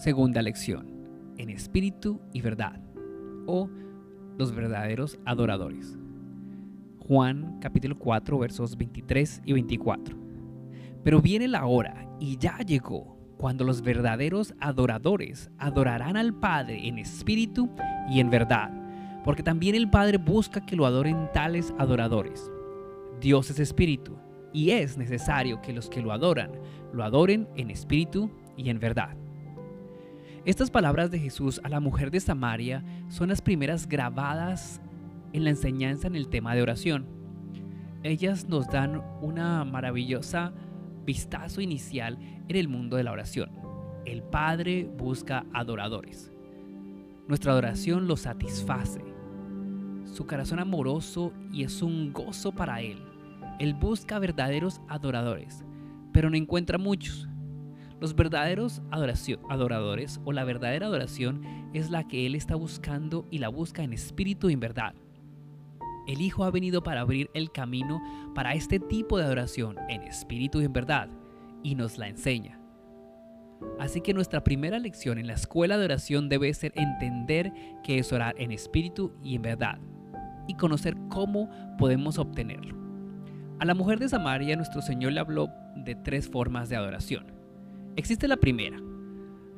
Segunda lección, en espíritu y verdad, o los verdaderos adoradores. Juan capítulo 4 versos 23 y 24. Pero viene la hora, y ya llegó, cuando los verdaderos adoradores adorarán al Padre en espíritu y en verdad, porque también el Padre busca que lo adoren tales adoradores. Dios es espíritu, y es necesario que los que lo adoran lo adoren en espíritu y en verdad. Estas palabras de Jesús a la mujer de Samaria son las primeras grabadas en la enseñanza en el tema de oración. Ellas nos dan una maravillosa vistazo inicial en el mundo de la oración. El Padre busca adoradores. Nuestra adoración lo satisface. Su corazón amoroso y es un gozo para Él. Él busca verdaderos adoradores, pero no encuentra muchos. Los verdaderos adoradores o la verdadera adoración es la que Él está buscando y la busca en espíritu y en verdad. El Hijo ha venido para abrir el camino para este tipo de adoración en espíritu y en verdad y nos la enseña. Así que nuestra primera lección en la escuela de oración debe ser entender que es orar en espíritu y en verdad y conocer cómo podemos obtenerlo. A la mujer de Samaria nuestro Señor le habló de tres formas de adoración. Existe la primera,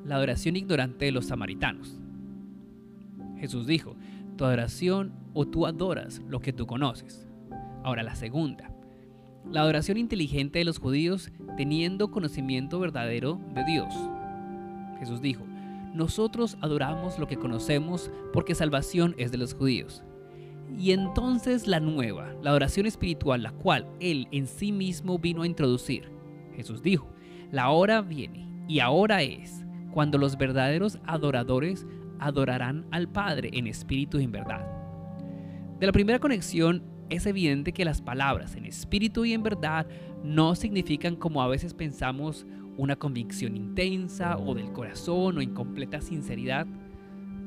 la adoración ignorante de los samaritanos. Jesús dijo, tu adoración o tú adoras lo que tú conoces. Ahora la segunda, la adoración inteligente de los judíos teniendo conocimiento verdadero de Dios. Jesús dijo, nosotros adoramos lo que conocemos porque salvación es de los judíos. Y entonces la nueva, la adoración espiritual, la cual Él en sí mismo vino a introducir. Jesús dijo, la hora viene y ahora es cuando los verdaderos adoradores adorarán al Padre en espíritu y en verdad. De la primera conexión es evidente que las palabras en espíritu y en verdad no significan como a veces pensamos una convicción intensa o del corazón o incompleta sinceridad.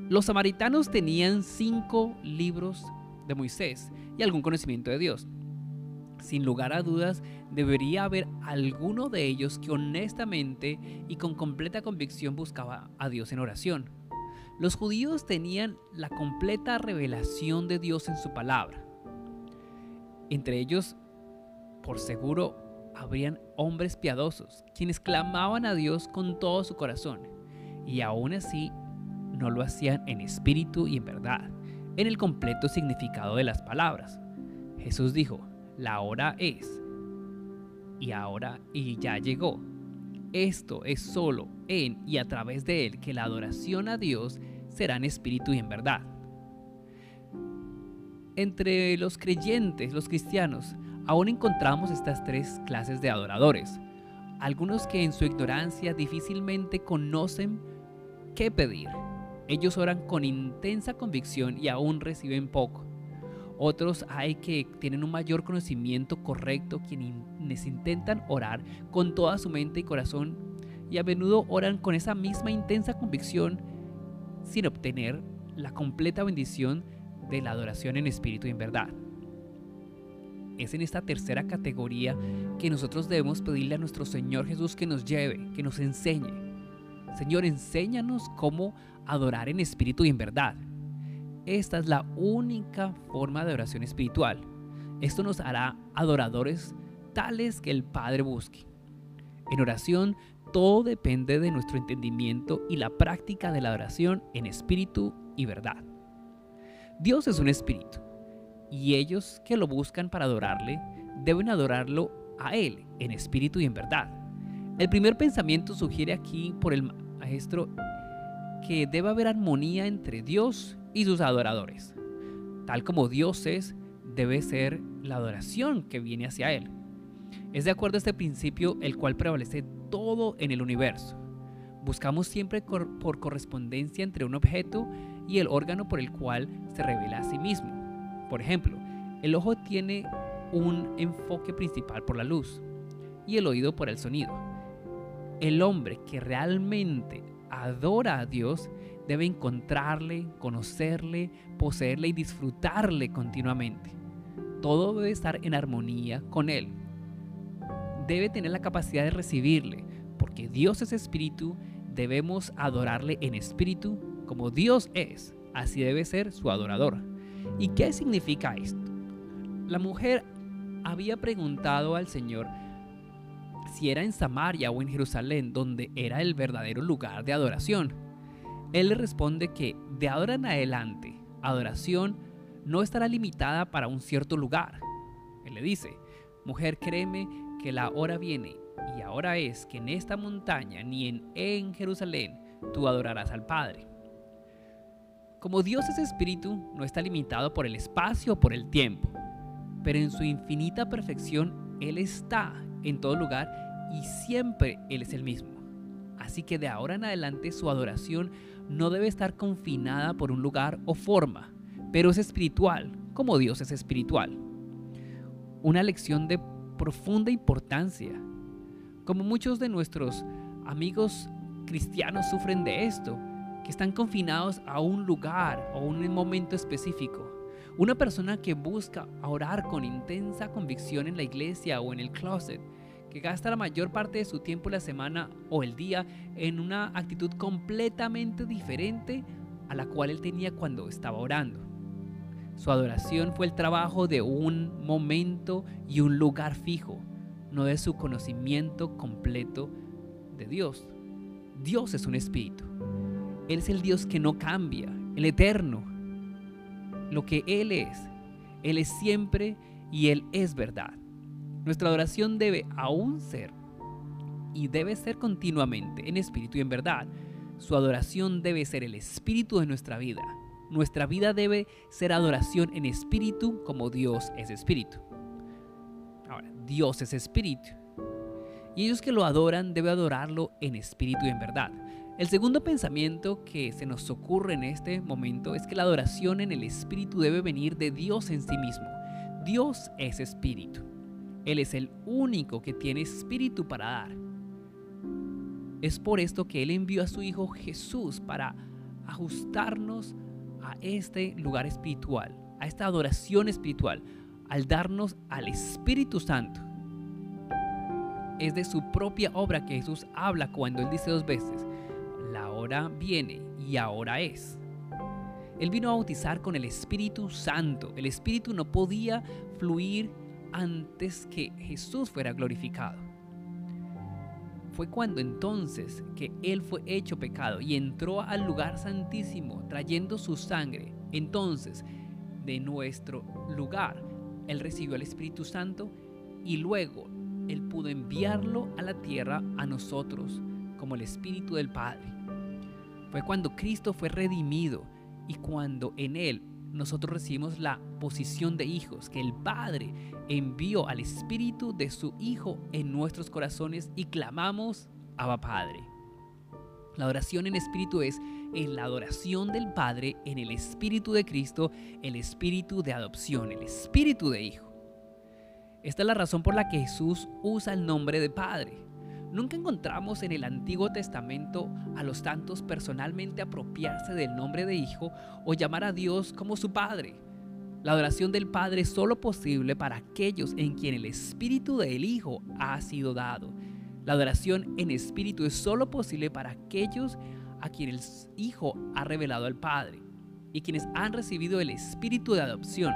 Los samaritanos tenían cinco libros de Moisés y algún conocimiento de Dios sin lugar a dudas, debería haber alguno de ellos que honestamente y con completa convicción buscaba a Dios en oración. Los judíos tenían la completa revelación de Dios en su palabra. Entre ellos, por seguro, habrían hombres piadosos, quienes clamaban a Dios con todo su corazón, y aún así no lo hacían en espíritu y en verdad, en el completo significado de las palabras. Jesús dijo, la hora es y ahora y ya llegó. Esto es solo en y a través de Él que la adoración a Dios será en espíritu y en verdad. Entre los creyentes, los cristianos, aún encontramos estas tres clases de adoradores. Algunos que en su ignorancia difícilmente conocen qué pedir. Ellos oran con intensa convicción y aún reciben poco. Otros hay que tienen un mayor conocimiento correcto, quienes intentan orar con toda su mente y corazón y a menudo oran con esa misma intensa convicción sin obtener la completa bendición de la adoración en espíritu y en verdad. Es en esta tercera categoría que nosotros debemos pedirle a nuestro Señor Jesús que nos lleve, que nos enseñe. Señor, enséñanos cómo adorar en espíritu y en verdad. Esta es la única forma de oración espiritual. Esto nos hará adoradores tales que el Padre busque. En oración, todo depende de nuestro entendimiento y la práctica de la oración en espíritu y verdad. Dios es un espíritu, y ellos que lo buscan para adorarle deben adorarlo a Él en espíritu y en verdad. El primer pensamiento sugiere aquí por el maestro que debe haber armonía entre Dios y sus adoradores. Tal como Dios es, debe ser la adoración que viene hacia Él. Es de acuerdo a este principio el cual prevalece todo en el universo. Buscamos siempre por correspondencia entre un objeto y el órgano por el cual se revela a sí mismo. Por ejemplo, el ojo tiene un enfoque principal por la luz y el oído por el sonido. El hombre que realmente adora a Dios debe encontrarle, conocerle, poseerle y disfrutarle continuamente. Todo debe estar en armonía con Él. Debe tener la capacidad de recibirle, porque Dios es espíritu debemos adorarle en espíritu como Dios es, así debe ser su adorador. ¿Y qué significa esto? La mujer había preguntado al Señor si era en Samaria o en Jerusalén donde era el verdadero lugar de adoración. Él le responde que de ahora en adelante, adoración no estará limitada para un cierto lugar. Él le dice, mujer, créeme que la hora viene y ahora es que en esta montaña ni en, en Jerusalén tú adorarás al Padre. Como Dios es espíritu, no está limitado por el espacio o por el tiempo, pero en su infinita perfección Él está en todo lugar y siempre Él es el mismo. Así que de ahora en adelante su adoración no debe estar confinada por un lugar o forma, pero es espiritual, como Dios es espiritual. Una lección de profunda importancia. Como muchos de nuestros amigos cristianos sufren de esto, que están confinados a un lugar o un momento específico. Una persona que busca orar con intensa convicción en la iglesia o en el closet, que gasta la mayor parte de su tiempo la semana o el día en una actitud completamente diferente a la cual él tenía cuando estaba orando. Su adoración fue el trabajo de un momento y un lugar fijo, no de su conocimiento completo de Dios. Dios es un espíritu. Él es el Dios que no cambia, el eterno. Lo que Él es, Él es siempre y Él es verdad. Nuestra adoración debe aún ser y debe ser continuamente en espíritu y en verdad. Su adoración debe ser el espíritu de nuestra vida, nuestra vida debe ser adoración en espíritu como Dios es espíritu. Ahora, Dios es espíritu. Y ellos que lo adoran deben adorarlo en espíritu y en verdad. El segundo pensamiento que se nos ocurre en este momento es que la adoración en el espíritu debe venir de Dios en sí mismo. Dios es espíritu. Él es el único que tiene espíritu para dar. Es por esto que Él envió a su Hijo Jesús para ajustarnos a este lugar espiritual, a esta adoración espiritual, al darnos al Espíritu Santo. Es de su propia obra que Jesús habla cuando Él dice dos veces, la hora viene y ahora es. Él vino a bautizar con el Espíritu Santo. El Espíritu no podía fluir antes que Jesús fuera glorificado. Fue cuando entonces que Él fue hecho pecado y entró al lugar santísimo trayendo su sangre. Entonces, de nuestro lugar, Él recibió el Espíritu Santo y luego Él pudo enviarlo a la tierra a nosotros como el Espíritu del Padre. Fue cuando Cristo fue redimido y cuando en Él nosotros recibimos la posición de hijos, que el Padre envió al Espíritu de su Hijo en nuestros corazones y clamamos, Abba Padre. La oración en espíritu es en la adoración del Padre en el Espíritu de Cristo, el Espíritu de adopción, el Espíritu de Hijo. Esta es la razón por la que Jesús usa el nombre de Padre. Nunca encontramos en el Antiguo Testamento a los santos personalmente apropiarse del nombre de Hijo o llamar a Dios como su Padre. La adoración del Padre es solo posible para aquellos en quien el Espíritu del Hijo ha sido dado. La adoración en espíritu es solo posible para aquellos a quienes el Hijo ha revelado al Padre y quienes han recibido el Espíritu de adopción.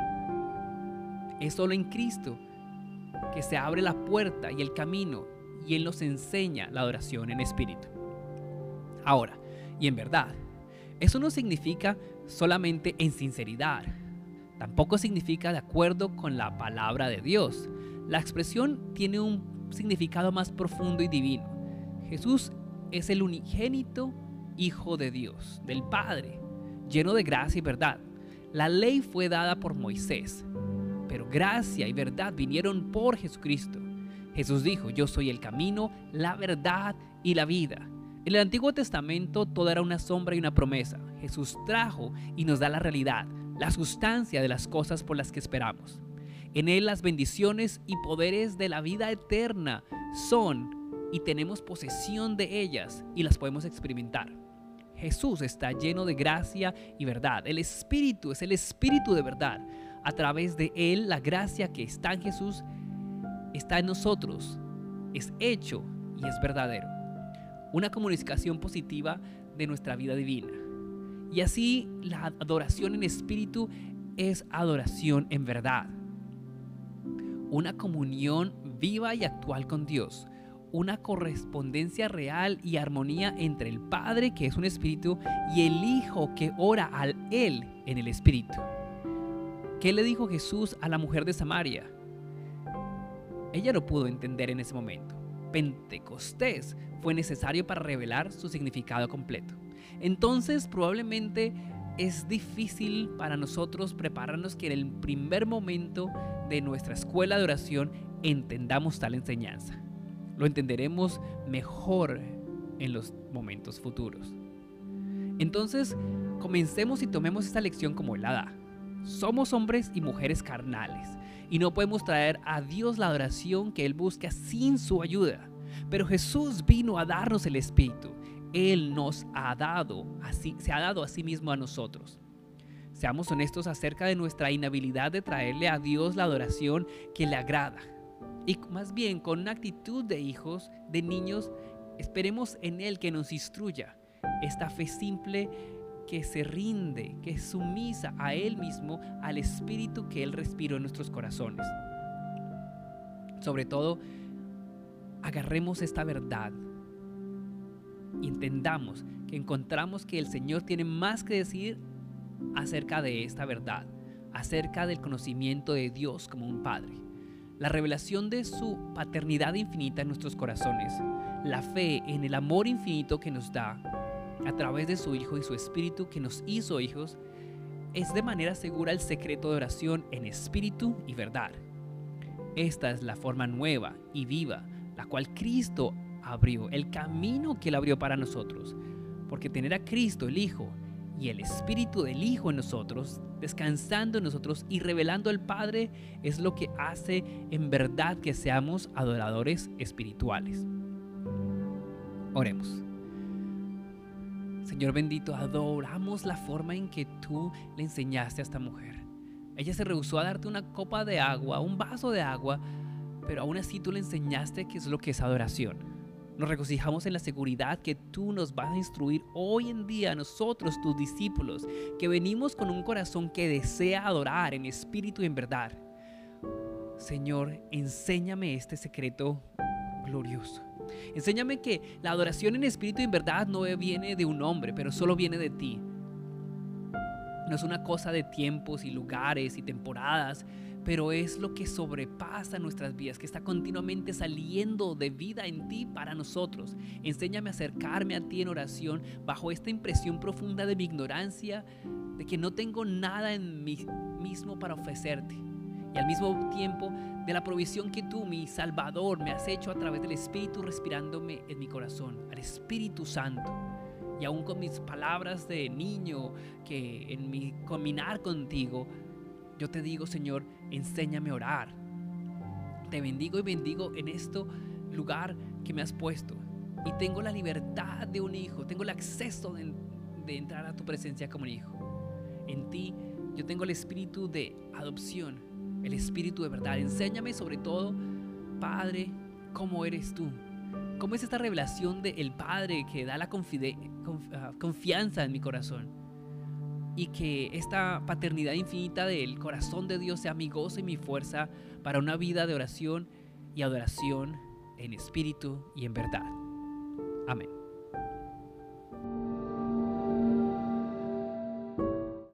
Es solo en Cristo que se abre la puerta y el camino y Él nos enseña la adoración en espíritu. Ahora, y en verdad, eso no significa solamente en sinceridad, tampoco significa de acuerdo con la palabra de Dios. La expresión tiene un significado más profundo y divino. Jesús es el unigénito Hijo de Dios, del Padre, lleno de gracia y verdad. La ley fue dada por Moisés, pero gracia y verdad vinieron por Jesucristo. Jesús dijo, yo soy el camino, la verdad y la vida. En el Antiguo Testamento todo era una sombra y una promesa. Jesús trajo y nos da la realidad, la sustancia de las cosas por las que esperamos. En Él las bendiciones y poderes de la vida eterna son y tenemos posesión de ellas y las podemos experimentar. Jesús está lleno de gracia y verdad. El Espíritu es el Espíritu de verdad. A través de Él, la gracia que está en Jesús está en nosotros, es hecho y es verdadero. una comunicación positiva de nuestra vida divina. Y así la adoración en espíritu es adoración en verdad. Una comunión viva y actual con Dios. Una correspondencia real y armonía entre el Padre, que es un espíritu, y el Hijo, que ora al Él en el espíritu. ¿Qué le dijo Jesús a la mujer de Samaria? Ella no pudo entender en ese momento. Pentecostés fue necesario para revelar su significado completo. Entonces probablemente es difícil para nosotros prepararnos que en el primer momento de nuestra escuela de oración entendamos tal enseñanza. Lo entenderemos mejor en los momentos futuros. Entonces, comencemos y tomemos esta lección como la da. Somos hombres y mujeres carnales y no podemos traer a Dios la adoración que Él busca sin su ayuda. Pero Jesús vino a darnos el Espíritu. Él nos ha dado, así, se ha dado a sí mismo a nosotros. Seamos honestos acerca de nuestra inhabilidad de traerle a Dios la adoración que le agrada. Y más bien con una actitud de hijos, de niños, esperemos en Él que nos instruya. Esta fe simple que se rinde, que es sumisa a Él mismo, al Espíritu que Él respiró en nuestros corazones. Sobre todo, agarremos esta verdad entendamos que encontramos que el Señor tiene más que decir acerca de esta verdad, acerca del conocimiento de Dios como un Padre, la revelación de su paternidad infinita en nuestros corazones, la fe en el amor infinito que nos da a través de su Hijo y su Espíritu que nos hizo hijos, es de manera segura el secreto de oración en espíritu y verdad. Esta es la forma nueva y viva, la cual Cristo abrió, el camino que Él abrió para nosotros. Porque tener a Cristo, el Hijo, y el Espíritu del Hijo en nosotros, descansando en nosotros y revelando al Padre, es lo que hace en verdad que seamos adoradores espirituales. Oremos. Señor bendito, adoramos la forma en que tú le enseñaste a esta mujer. Ella se rehusó a darte una copa de agua, un vaso de agua, pero aún así tú le enseñaste qué es lo que es adoración. Nos regocijamos en la seguridad que tú nos vas a instruir hoy en día, nosotros, tus discípulos, que venimos con un corazón que desea adorar en espíritu y en verdad. Señor, enséñame este secreto glorioso. Enséñame que la adoración en espíritu y en verdad no viene de un hombre, pero solo viene de ti. No es una cosa de tiempos y lugares y temporadas, pero es lo que sobrepasa nuestras vidas, que está continuamente saliendo de vida en ti para nosotros. Enséñame a acercarme a ti en oración bajo esta impresión profunda de mi ignorancia, de que no tengo nada en mí mismo para ofrecerte y al mismo tiempo de la provisión que tú, mi Salvador, me has hecho a través del Espíritu respirándome en mi corazón, al Espíritu Santo. Y aún con mis palabras de niño, que en mi caminar contigo, yo te digo, Señor, enséñame a orar. Te bendigo y bendigo en este lugar que me has puesto. Y tengo la libertad de un hijo, tengo el acceso de, de entrar a tu presencia como un hijo. En ti yo tengo el espíritu de adopción el Espíritu de verdad. Enséñame sobre todo, Padre, cómo eres tú. ¿Cómo es esta revelación del Padre que da la ah, confianza en mi corazón? Y que esta paternidad infinita del corazón de Dios sea mi gozo y mi fuerza para una vida de oración y adoración en espíritu y en verdad. Amén.